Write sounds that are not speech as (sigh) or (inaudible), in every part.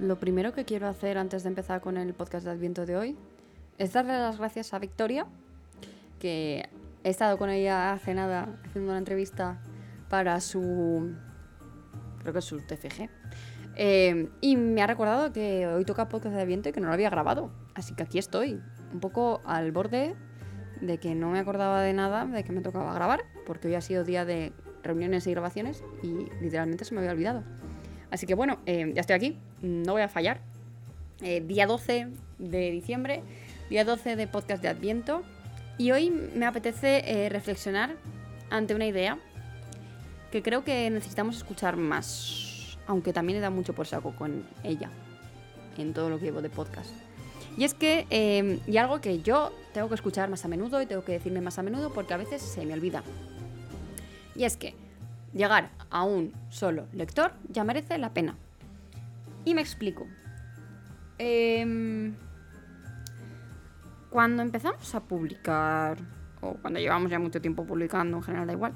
Lo primero que quiero hacer antes de empezar con el podcast de Adviento de hoy es darle las gracias a Victoria, que he estado con ella hace nada haciendo una entrevista para su. creo que es su TFG. Eh, y me ha recordado que hoy toca podcast de Adviento y que no lo había grabado. Así que aquí estoy, un poco al borde de que no me acordaba de nada de que me tocaba grabar, porque hoy ha sido día de reuniones y grabaciones y literalmente se me había olvidado. Así que bueno, eh, ya estoy aquí, no voy a fallar. Eh, día 12 de diciembre, día 12 de podcast de Adviento. Y hoy me apetece eh, reflexionar ante una idea que creo que necesitamos escuchar más, aunque también he dado mucho por saco con ella, en todo lo que llevo de podcast. Y es que, y algo que yo tengo que escuchar más a menudo y tengo que decirme más a menudo porque a veces se me olvida. Y es que llegar a un solo lector ya merece la pena. Y me explico. Em, cuando empezamos a publicar, o cuando llevamos ya mucho tiempo publicando, en general da igual.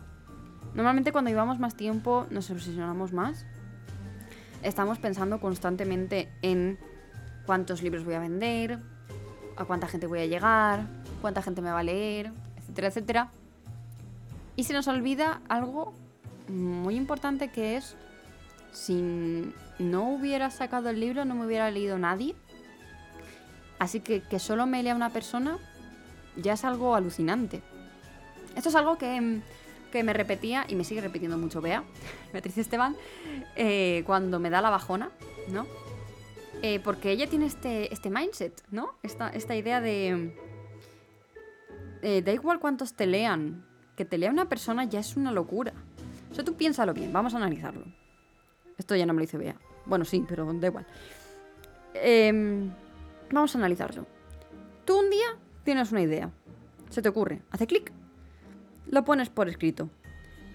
Normalmente cuando llevamos más tiempo nos obsesionamos más. Estamos pensando constantemente en cuántos libros voy a vender, a cuánta gente voy a llegar, cuánta gente me va a leer, etcétera, etcétera. Y se nos olvida algo muy importante que es, si no hubiera sacado el libro, no me hubiera leído nadie. Así que que solo me lea una persona ya es algo alucinante. Esto es algo que, me repetía y me sigue repitiendo mucho Bea, (laughs) Beatriz Esteban, eh, cuando me da la bajona, ¿no? Eh, porque ella tiene este, este mindset, ¿no? Esta, esta idea de... Eh, da igual cuántos te lean, que te lea una persona ya es una locura. O sea, tú piénsalo bien, vamos a analizarlo. Esto ya no me lo dice Bea. Bueno, sí, pero da igual. Em, vamos a analizarlo. Tú un día tienes una idea. Se te ocurre. Hace clic. Lo pones por escrito.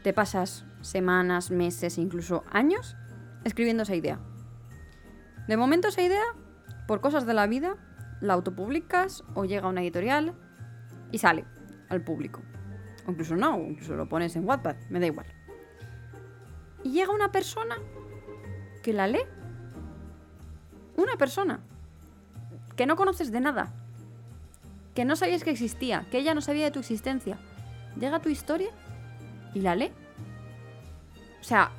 Te pasas semanas, meses, incluso años escribiendo esa idea. De momento esa idea, por cosas de la vida, la autopublicas o llega a una editorial y sale al público. O incluso no, incluso lo pones en Wattpad, me da igual. Y llega una persona que la lee. Una persona que no conoces de nada. Que no sabías que existía, que ella no sabía de tu existencia. Llega tu historia y la lee. O sea,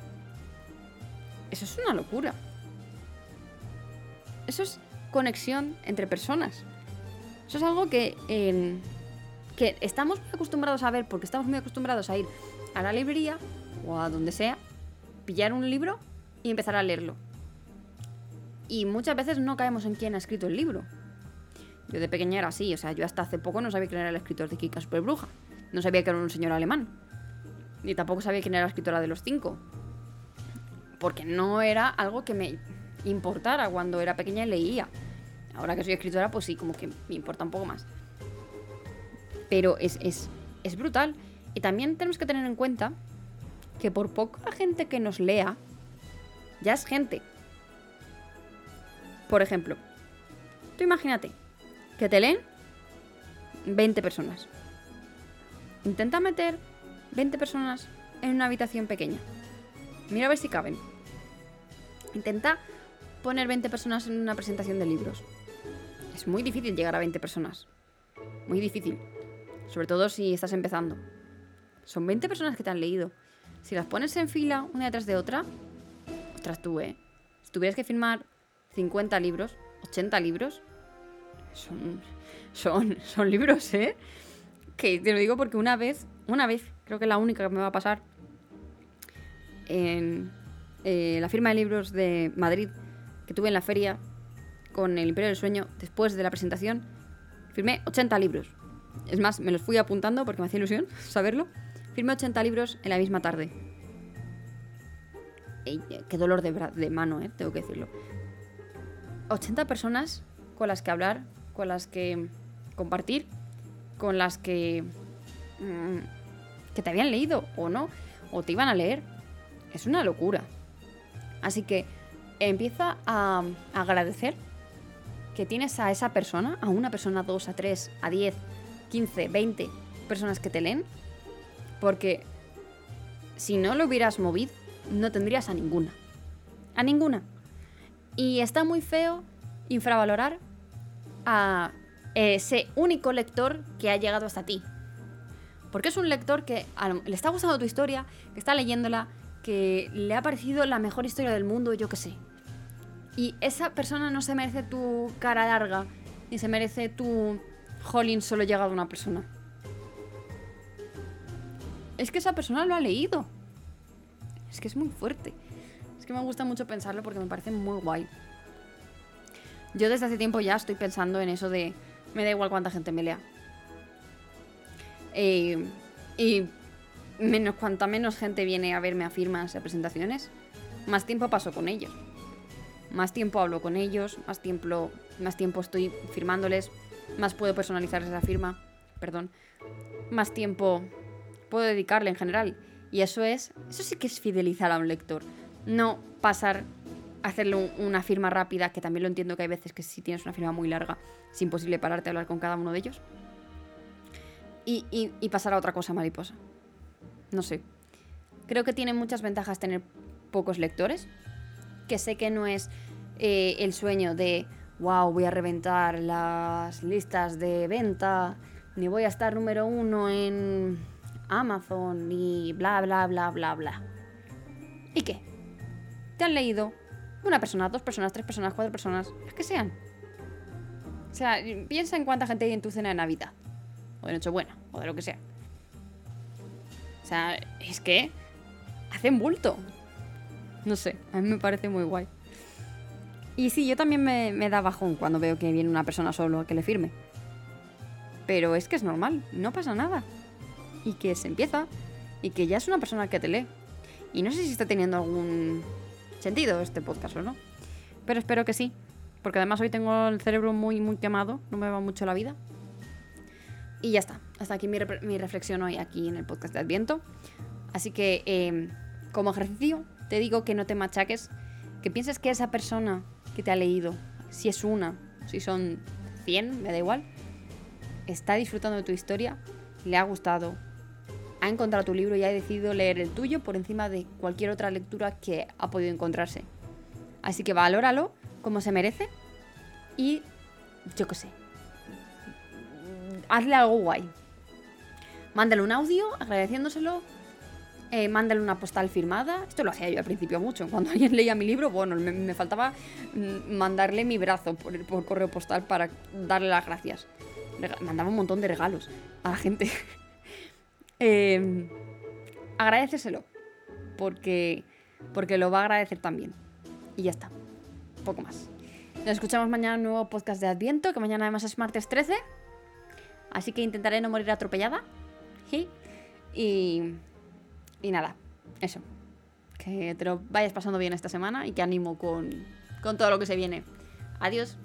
eso es una locura. Eso es conexión entre personas. Eso es algo que, em, que estamos muy acostumbrados a ver porque estamos muy acostumbrados a ir a la librería o a donde sea pillar un libro y empezar a leerlo. Y muchas veces no caemos en quién ha escrito el libro. Yo de pequeña era así, o sea, yo hasta hace poco no sabía quién era el escritor de Kika Superbruja. No sabía que era un señor alemán. Ni tampoco sabía quién era la escritora de los cinco. Porque no era algo que me importara cuando era pequeña y leía. Ahora que soy escritora, pues sí, como que me importa un poco más. Pero es, es, es brutal. Y también tenemos que tener en cuenta que por poca gente que nos lea, ya es gente. Por ejemplo, tú imagínate que te leen 20 personas. Intenta meter 20 personas en una habitación pequeña. Mira a ver si caben. Intenta poner 20 personas en una presentación de libros. Es muy difícil llegar a 20 personas. Muy difícil. Sobre todo si estás empezando. Son 20 personas que te han leído. Si las pones en fila una detrás de otra, ostras tú, ¿eh? Si tuvieras que firmar 50 libros, 80 libros, son, son, son libros, ¿eh? Que te lo digo porque una vez, una vez, creo que es la única que me va a pasar, en eh, la firma de libros de Madrid que tuve en la feria con el Imperio del Sueño, después de la presentación, firmé 80 libros. Es más, me los fui apuntando porque me hacía ilusión (laughs) saberlo. Firmé 80 libros en la misma tarde. qué dolor de, mano, eh, tengo que decirlo. 80 personas con las que hablar, con las que compartir, con las que... Mm, que te habían leído o no, o te iban a leer. Es una locura. Así que empieza a agradecer que tienes a esa persona, a una persona, a dos, a tres, a diez, quince, veinte personas que te leen porque si no lo hubieras movido, no tendrías a ninguna. A ninguna. Y está muy feo infravalorar a ese único lector que ha llegado hasta ti. Porque es un lector que le está gustando tu historia, que está leyéndola, que le ha parecido la mejor historia del mundo, yo qué sé. Y esa persona no se merece tu cara larga, ni se merece tu Jolín solo llega de una persona. Es que esa persona lo ha leído. Es que es muy fuerte. Es que me gusta mucho pensarlo porque me parece muy guay. Yo desde hace tiempo ya estoy pensando en eso de me da igual cuánta gente me lea. Eh, y menos cuanta menos gente viene a verme a firmas, a presentaciones, más tiempo paso con ellos. Más tiempo hablo con ellos, más tiempo, más tiempo estoy firmándoles, más puedo personalizar esa firma, perdón. Más tiempo puedo dedicarle en general. Y eso es, eso sí que es fidelizar a un lector. No pasar hacerle una firma rápida, que también lo entiendo que hay veces que si tienes una firma muy larga es imposible pararte a hablar con cada uno de ellos. Y, pasar a otra cosa mariposa. No sé. Creo que tiene muchas ventajas tener pocos lectores. Que sé que no es eh, el sueño de, wow, voy a reventar las listas de venta, ni voy a estar número uno en Amazon, ni bla, bla, bla, bla, bla. ¿Y qué? ¿Te han leído una persona, dos personas, tres personas, cuatro personas, las que sean. O sea, piensa en cuánta gente hay en tu cena de Navidad. O de Nochebuena, o de lo que sea. O sea, es que hacen bulto. No sé, a mí me parece muy guay. Y sí, yo también me, me, da bajón cuando veo que viene una persona solo a que le firme. Pero es que es normal, no pasa nada. Y que se empieza, y que ya es una persona que te lee. Y no sé si está teniendo algún sentido este podcast o no. Pero espero que sí, porque además hoy tengo el cerebro muy, muy quemado, no me va mucho la vida. Y ya está, hasta aquí mi, reflexión hoy aquí en el podcast de Adviento. Así que em, como ejercicio te digo que no te machaques, que pienses que esa persona que te ha leído, si es una, si son 100, me da igual, está disfrutando de tu historia, le ha gustado, ha encontrado tu libro y ha decidido leer el tuyo por encima de cualquier otra lectura que ha podido encontrarse. Así que valóralo como se merece y yo qué sé. Hazle algo guay. Mándale un audio agradeciéndoselo. Eh, mándale una postal firmada. Esto lo hacía yo al principio mucho. Cuando (laughs) alguien leía mi libro, bueno, me, faltaba mm, mandarle mi brazo por, por correo postal para darle las gracias. Mandaba un montón de regalos a la gente. (laughs) eh, agradeceselo. Porque, porque lo va a agradecer también. Y ya está. Poco más. Nos escuchamos mañana en un nuevo podcast de Adviento, que mañana además es martes 13. Así que intentaré no morir atropellada. Y, y nada, eso. Que te lo vayas pasando bien esta semana y que animo con, con todo lo que se viene. Adiós.